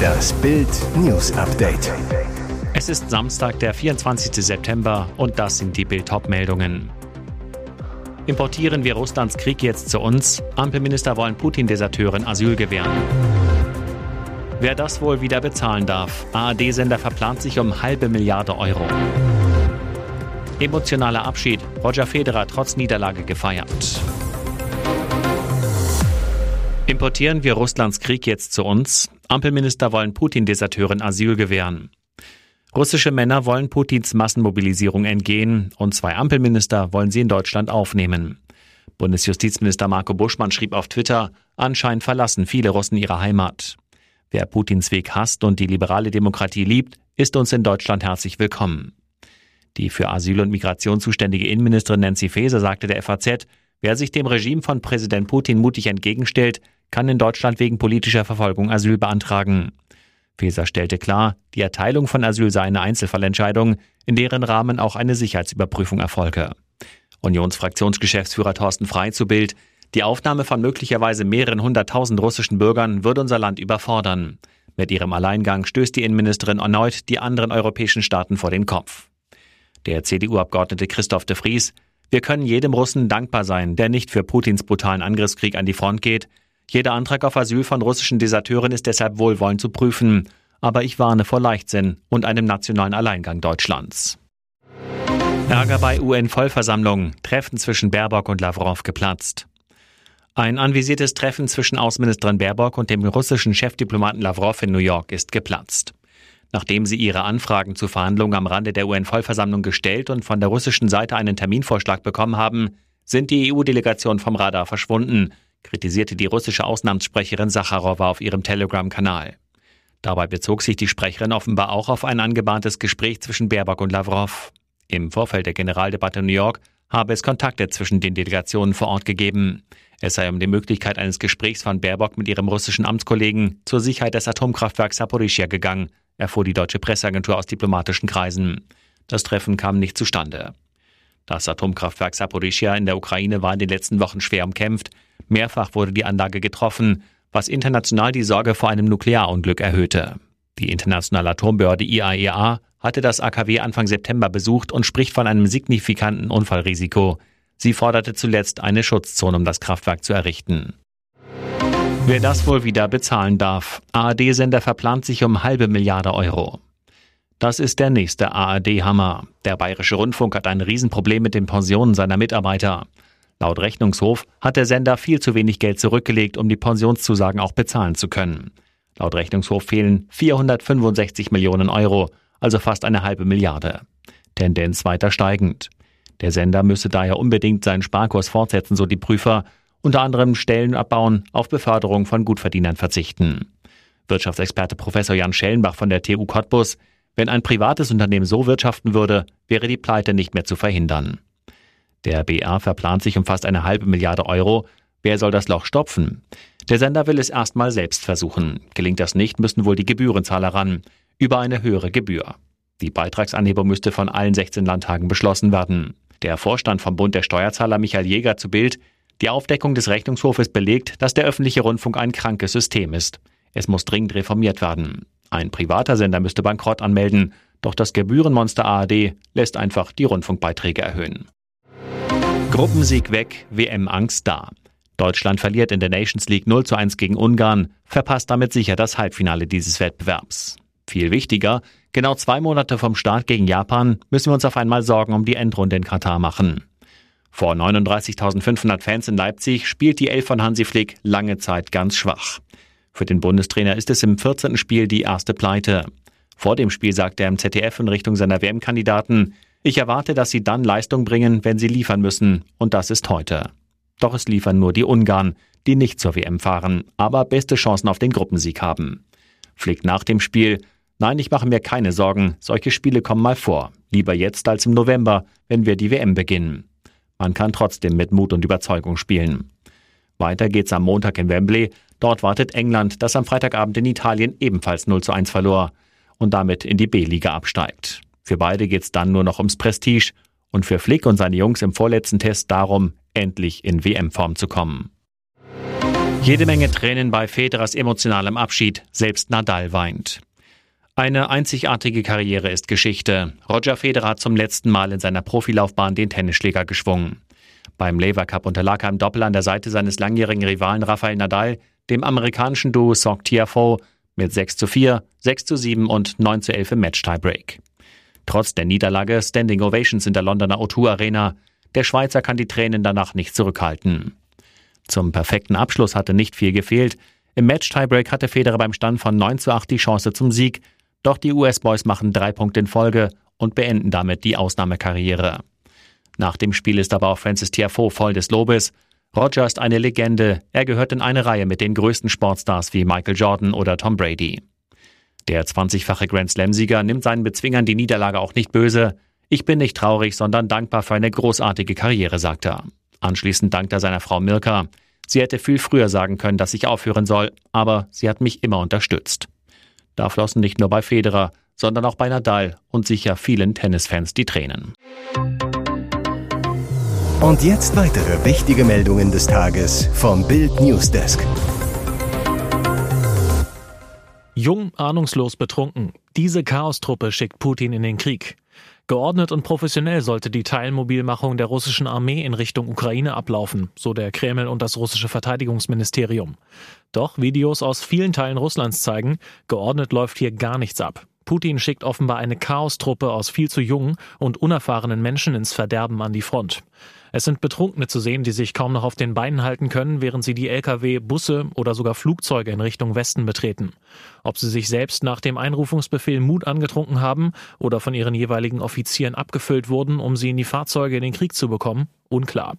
Das Bild News Update. Es ist Samstag, der 24. September und das sind die Bild meldungen Importieren wir Russlands Krieg jetzt zu uns? Ampelminister wollen Putin-Deserteuren Asyl gewähren. Wer das wohl wieder bezahlen darf? ARD-Sender verplant sich um halbe Milliarde Euro. Emotionaler Abschied. Roger Federer trotz Niederlage gefeiert. Importieren wir Russlands Krieg jetzt zu uns? Ampelminister wollen Putin-Deserteuren Asyl gewähren. Russische Männer wollen Putins Massenmobilisierung entgehen und zwei Ampelminister wollen sie in Deutschland aufnehmen. Bundesjustizminister Marco Buschmann schrieb auf Twitter, anscheinend verlassen viele Russen ihre Heimat. Wer Putins Weg hasst und die liberale Demokratie liebt, ist uns in Deutschland herzlich willkommen. Die für Asyl und Migration zuständige Innenministerin Nancy Faeser sagte der FAZ, wer sich dem Regime von Präsident Putin mutig entgegenstellt, kann in Deutschland wegen politischer Verfolgung Asyl beantragen. Faeser stellte klar, die Erteilung von Asyl sei eine Einzelfallentscheidung, in deren Rahmen auch eine Sicherheitsüberprüfung erfolge. Unionsfraktionsgeschäftsführer Thorsten Frei zu Bild, die Aufnahme von möglicherweise mehreren hunderttausend russischen Bürgern würde unser Land überfordern. Mit ihrem Alleingang stößt die Innenministerin erneut die anderen europäischen Staaten vor den Kopf. Der CDU-Abgeordnete Christoph de Vries, wir können jedem Russen dankbar sein, der nicht für Putins brutalen Angriffskrieg an die Front geht, jeder Antrag auf Asyl von russischen Deserteuren ist deshalb wohlwollend zu prüfen. Aber ich warne vor Leichtsinn und einem nationalen Alleingang Deutschlands. Ärger bei UN-Vollversammlung. Treffen zwischen Baerbock und Lavrov geplatzt. Ein anvisiertes Treffen zwischen Außenministerin Baerbock und dem russischen Chefdiplomaten Lavrov in New York ist geplatzt. Nachdem sie ihre Anfragen zu Verhandlungen am Rande der UN-Vollversammlung gestellt und von der russischen Seite einen Terminvorschlag bekommen haben, sind die EU-Delegationen vom Radar verschwunden, kritisierte die russische Auslandssprecherin Sacharowa auf ihrem Telegram-Kanal. Dabei bezog sich die Sprecherin offenbar auch auf ein angebahntes Gespräch zwischen Baerbock und Lavrov. Im Vorfeld der Generaldebatte in New York habe es Kontakte zwischen den Delegationen vor Ort gegeben. Es sei um die Möglichkeit eines Gesprächs von Baerbock mit ihrem russischen Amtskollegen zur Sicherheit des Atomkraftwerks Saporischia gegangen, erfuhr die deutsche Presseagentur aus diplomatischen Kreisen. Das Treffen kam nicht zustande. Das Atomkraftwerk Saporischia in der Ukraine war in den letzten Wochen schwer umkämpft. Mehrfach wurde die Anlage getroffen, was international die Sorge vor einem Nuklearunglück erhöhte. Die internationale Atombehörde IAEA e hatte das AKW Anfang September besucht und spricht von einem signifikanten Unfallrisiko. Sie forderte zuletzt eine Schutzzone, um das Kraftwerk zu errichten. Wer das wohl wieder bezahlen darf. ARD-Sender verplant sich um halbe Milliarde Euro. Das ist der nächste ARD-Hammer. Der Bayerische Rundfunk hat ein Riesenproblem mit den Pensionen seiner Mitarbeiter. Laut Rechnungshof hat der Sender viel zu wenig Geld zurückgelegt, um die Pensionszusagen auch bezahlen zu können. Laut Rechnungshof fehlen 465 Millionen Euro, also fast eine halbe Milliarde. Tendenz weiter steigend. Der Sender müsse daher unbedingt seinen Sparkurs fortsetzen, so die Prüfer, unter anderem Stellen abbauen, auf Beförderung von Gutverdienern verzichten. Wirtschaftsexperte Professor Jan Schellenbach von der TU Cottbus wenn ein privates Unternehmen so wirtschaften würde, wäre die Pleite nicht mehr zu verhindern. Der BR verplant sich um fast eine halbe Milliarde Euro. Wer soll das Loch stopfen? Der Sender will es erstmal selbst versuchen. Gelingt das nicht, müssen wohl die Gebührenzahler ran. Über eine höhere Gebühr. Die Beitragsanhebung müsste von allen 16 Landtagen beschlossen werden. Der Vorstand vom Bund der Steuerzahler Michael Jäger zu Bild. Die Aufdeckung des Rechnungshofes belegt, dass der öffentliche Rundfunk ein krankes System ist. Es muss dringend reformiert werden. Ein privater Sender müsste Bankrott anmelden, doch das Gebührenmonster ARD lässt einfach die Rundfunkbeiträge erhöhen. Gruppensieg weg, WM-Angst da. Deutschland verliert in der Nations League 0 zu 1 gegen Ungarn, verpasst damit sicher das Halbfinale dieses Wettbewerbs. Viel wichtiger, genau zwei Monate vom Start gegen Japan müssen wir uns auf einmal Sorgen um die Endrunde in Katar machen. Vor 39.500 Fans in Leipzig spielt die Elf von Hansi Flick lange Zeit ganz schwach. Für den Bundestrainer ist es im 14. Spiel die erste Pleite. Vor dem Spiel sagte er im ZDF in Richtung seiner WM-Kandidaten, ich erwarte, dass sie dann Leistung bringen, wenn sie liefern müssen, und das ist heute. Doch es liefern nur die Ungarn, die nicht zur WM fahren, aber beste Chancen auf den Gruppensieg haben. Flick nach dem Spiel, nein, ich mache mir keine Sorgen, solche Spiele kommen mal vor, lieber jetzt als im November, wenn wir die WM beginnen. Man kann trotzdem mit Mut und Überzeugung spielen. Weiter geht's am Montag in Wembley, Dort wartet England, das am Freitagabend in Italien ebenfalls 0 zu 1 verlor und damit in die B-Liga absteigt. Für beide geht's dann nur noch ums Prestige und für Flick und seine Jungs im vorletzten Test darum, endlich in WM-Form zu kommen. Jede Menge Tränen bei Federers emotionalem Abschied, selbst Nadal weint. Eine einzigartige Karriere ist Geschichte. Roger Federer hat zum letzten Mal in seiner Profilaufbahn den Tennisschläger geschwungen. Beim Lever Cup unterlag er im Doppel an der Seite seines langjährigen Rivalen Rafael Nadal, dem amerikanischen Duo Sock Tiafoe, mit 6 zu 4, 6 zu 7 und 9 zu 11 im Match-Tiebreak. Trotz der Niederlage Standing Ovations in der Londoner O2 Arena. Der Schweizer kann die Tränen danach nicht zurückhalten. Zum perfekten Abschluss hatte nicht viel gefehlt. Im Match-Tiebreak hatte Federer beim Stand von 9 zu 8 die Chance zum Sieg. Doch die US-Boys machen drei Punkte in Folge und beenden damit die Ausnahmekarriere. Nach dem Spiel ist aber auch Francis Tiafoe voll des Lobes. Roger ist eine Legende. Er gehört in eine Reihe mit den größten Sportstars wie Michael Jordan oder Tom Brady. Der 20-fache Grand Slam-Sieger nimmt seinen Bezwingern die Niederlage auch nicht böse. Ich bin nicht traurig, sondern dankbar für eine großartige Karriere, sagt er. Anschließend dankt er seiner Frau Mirka. Sie hätte viel früher sagen können, dass ich aufhören soll, aber sie hat mich immer unterstützt. Da flossen nicht nur bei Federer, sondern auch bei Nadal und sicher vielen Tennisfans die Tränen. Und jetzt weitere wichtige Meldungen des Tages vom Bild Newsdesk. Jung, ahnungslos, betrunken. Diese Chaostruppe schickt Putin in den Krieg. Geordnet und professionell sollte die Teilmobilmachung der russischen Armee in Richtung Ukraine ablaufen, so der Kreml und das russische Verteidigungsministerium. Doch Videos aus vielen Teilen Russlands zeigen, geordnet läuft hier gar nichts ab. Putin schickt offenbar eine Chaostruppe aus viel zu jungen und unerfahrenen Menschen ins Verderben an die Front. Es sind Betrunkene zu sehen, die sich kaum noch auf den Beinen halten können, während sie die Lkw, Busse oder sogar Flugzeuge in Richtung Westen betreten. Ob sie sich selbst nach dem Einrufungsbefehl Mut angetrunken haben oder von ihren jeweiligen Offizieren abgefüllt wurden, um sie in die Fahrzeuge in den Krieg zu bekommen, unklar.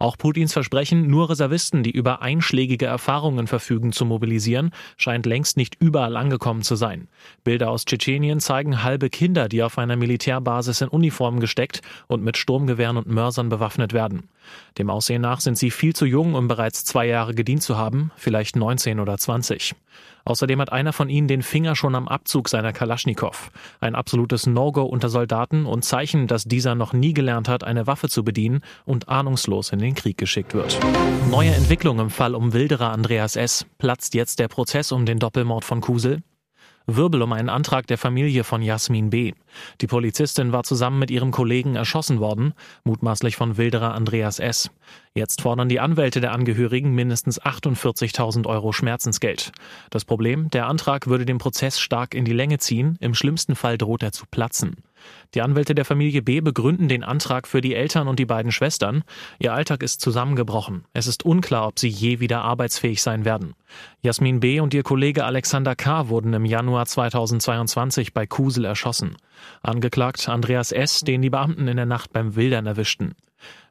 Auch Putins Versprechen, nur Reservisten, die über einschlägige Erfahrungen verfügen, zu mobilisieren, scheint längst nicht überall angekommen zu sein. Bilder aus Tschetschenien zeigen halbe Kinder, die auf einer Militärbasis in Uniformen gesteckt und mit Sturmgewehren und Mörsern bewaffnet werden. Dem Aussehen nach sind sie viel zu jung, um bereits zwei Jahre gedient zu haben, vielleicht 19 oder 20. Außerdem hat einer von ihnen den Finger schon am Abzug seiner Kalaschnikow. Ein absolutes No-Go unter Soldaten und Zeichen, dass dieser noch nie gelernt hat, eine Waffe zu bedienen und ahnungslos in den Krieg geschickt wird. Neue Entwicklung im Fall um Wilderer Andreas S. Platzt jetzt der Prozess um den Doppelmord von Kusel? Wirbel um einen Antrag der Familie von Jasmin B. Die Polizistin war zusammen mit ihrem Kollegen erschossen worden, mutmaßlich von Wilderer Andreas S. Jetzt fordern die Anwälte der Angehörigen mindestens 48.000 Euro Schmerzensgeld. Das Problem, der Antrag würde den Prozess stark in die Länge ziehen, im schlimmsten Fall droht er zu platzen. Die Anwälte der Familie B begründen den Antrag für die Eltern und die beiden Schwestern. Ihr Alltag ist zusammengebrochen. Es ist unklar, ob sie je wieder arbeitsfähig sein werden. Jasmin B. und ihr Kollege Alexander K. wurden im Januar 2022 bei Kusel erschossen. Angeklagt Andreas S., den die Beamten in der Nacht beim Wildern erwischten.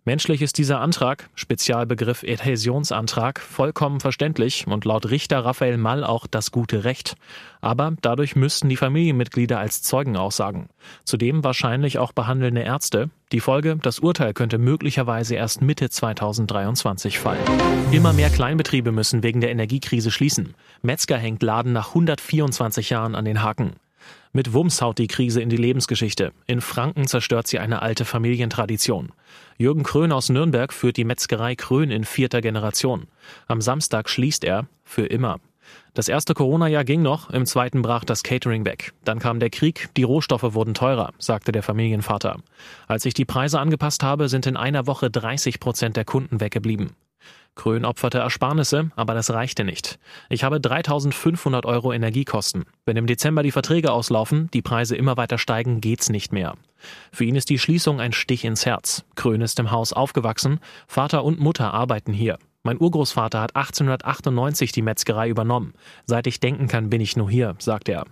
Menschlich ist dieser Antrag, Spezialbegriff Adhäsionsantrag, vollkommen verständlich und laut Richter Raphael Mall auch das gute Recht. Aber dadurch müssten die Familienmitglieder als Zeugen aussagen. Zudem wahrscheinlich auch behandelnde Ärzte. Die Folge, das Urteil könnte möglicherweise erst Mitte 2023 fallen. Immer mehr Kleinbetriebe müssen wegen der Energiekrise schließen. Metzger hängt Laden nach 124 Jahren an den Haken. Mit Wumms haut die Krise in die Lebensgeschichte. In Franken zerstört sie eine alte Familientradition. Jürgen Krön aus Nürnberg führt die Metzgerei Krön in vierter Generation. Am Samstag schließt er für immer. Das erste Corona-Jahr ging noch, im zweiten brach das Catering weg. Dann kam der Krieg, die Rohstoffe wurden teurer, sagte der Familienvater. Als ich die Preise angepasst habe, sind in einer Woche 30 Prozent der Kunden weggeblieben. Krön opferte Ersparnisse, aber das reichte nicht. Ich habe 3500 Euro Energiekosten. Wenn im Dezember die Verträge auslaufen, die Preise immer weiter steigen, geht's nicht mehr. Für ihn ist die Schließung ein Stich ins Herz. Krön ist im Haus aufgewachsen, Vater und Mutter arbeiten hier. Mein Urgroßvater hat 1898 die Metzgerei übernommen. Seit ich denken kann, bin ich nur hier, sagt er.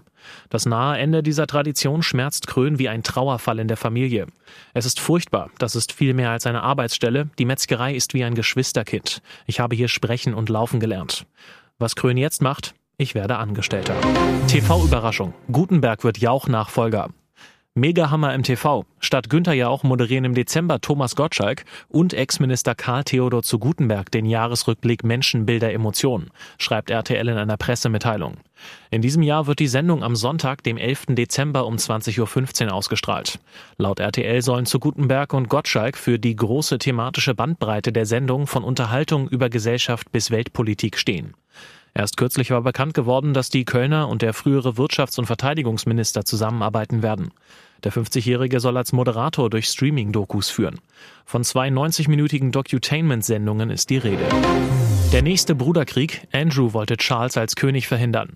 Das nahe Ende dieser Tradition schmerzt Krön wie ein Trauerfall in der Familie. Es ist furchtbar, das ist viel mehr als eine Arbeitsstelle. Die Metzgerei ist wie ein Geschwisterkind. Ich habe hier sprechen und laufen gelernt. Was Krön jetzt macht? Ich werde Angestellter. TV-Überraschung. Gutenberg wird Jauch-Nachfolger. Megahammer im TV. Statt Günther ja auch moderieren im Dezember Thomas Gottschalk und Ex-Minister Karl Theodor zu Gutenberg den Jahresrückblick Menschen, Bilder, Emotionen, schreibt RTL in einer Pressemitteilung. In diesem Jahr wird die Sendung am Sonntag, dem 11. Dezember um 20.15 Uhr ausgestrahlt. Laut RTL sollen zu Gutenberg und Gottschalk für die große thematische Bandbreite der Sendung von Unterhaltung über Gesellschaft bis Weltpolitik stehen. Erst kürzlich war bekannt geworden, dass die Kölner und der frühere Wirtschafts- und Verteidigungsminister zusammenarbeiten werden. Der 50-Jährige soll als Moderator durch Streaming-Dokus führen. Von zwei 90-minütigen Docutainment-Sendungen ist die Rede. Der nächste Bruderkrieg. Andrew wollte Charles als König verhindern.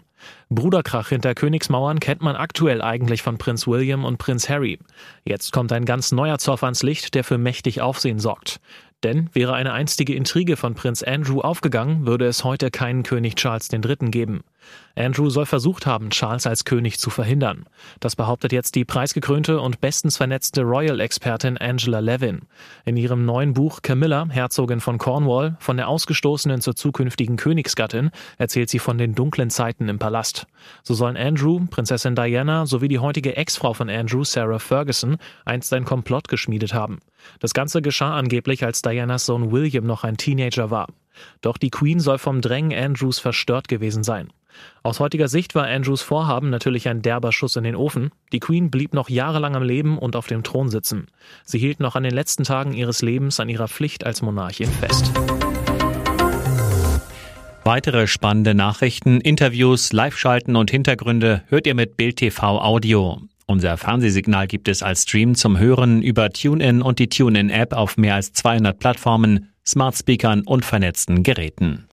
Bruderkrach hinter Königsmauern kennt man aktuell eigentlich von Prinz William und Prinz Harry. Jetzt kommt ein ganz neuer Zoff ans Licht, der für mächtig Aufsehen sorgt. Denn wäre eine einstige Intrige von Prinz Andrew aufgegangen, würde es heute keinen König Charles III. geben. Andrew soll versucht haben, Charles als König zu verhindern. Das behauptet jetzt die preisgekrönte und bestens vernetzte Royal-Expertin Angela Levin. In ihrem neuen Buch Camilla, Herzogin von Cornwall, von der Ausgestoßenen zur zukünftigen Königsgattin, erzählt sie von den dunklen Zeiten im Palast. So sollen Andrew, Prinzessin Diana sowie die heutige Ex-Frau von Andrew, Sarah Ferguson, einst ein Komplott geschmiedet haben. Das Ganze geschah angeblich, als Dianas Sohn William noch ein Teenager war. Doch die Queen soll vom Drängen Andrews verstört gewesen sein. Aus heutiger Sicht war Andrews Vorhaben natürlich ein derber Schuss in den Ofen. Die Queen blieb noch jahrelang am Leben und auf dem Thron sitzen. Sie hielt noch an den letzten Tagen ihres Lebens an ihrer Pflicht als Monarchin fest. Weitere spannende Nachrichten, Interviews, Live-Schalten und Hintergründe hört ihr mit Bild TV Audio. Unser Fernsehsignal gibt es als Stream zum Hören über TuneIn und die TuneIn-App auf mehr als 200 Plattformen, Smart Speakern und vernetzten Geräten.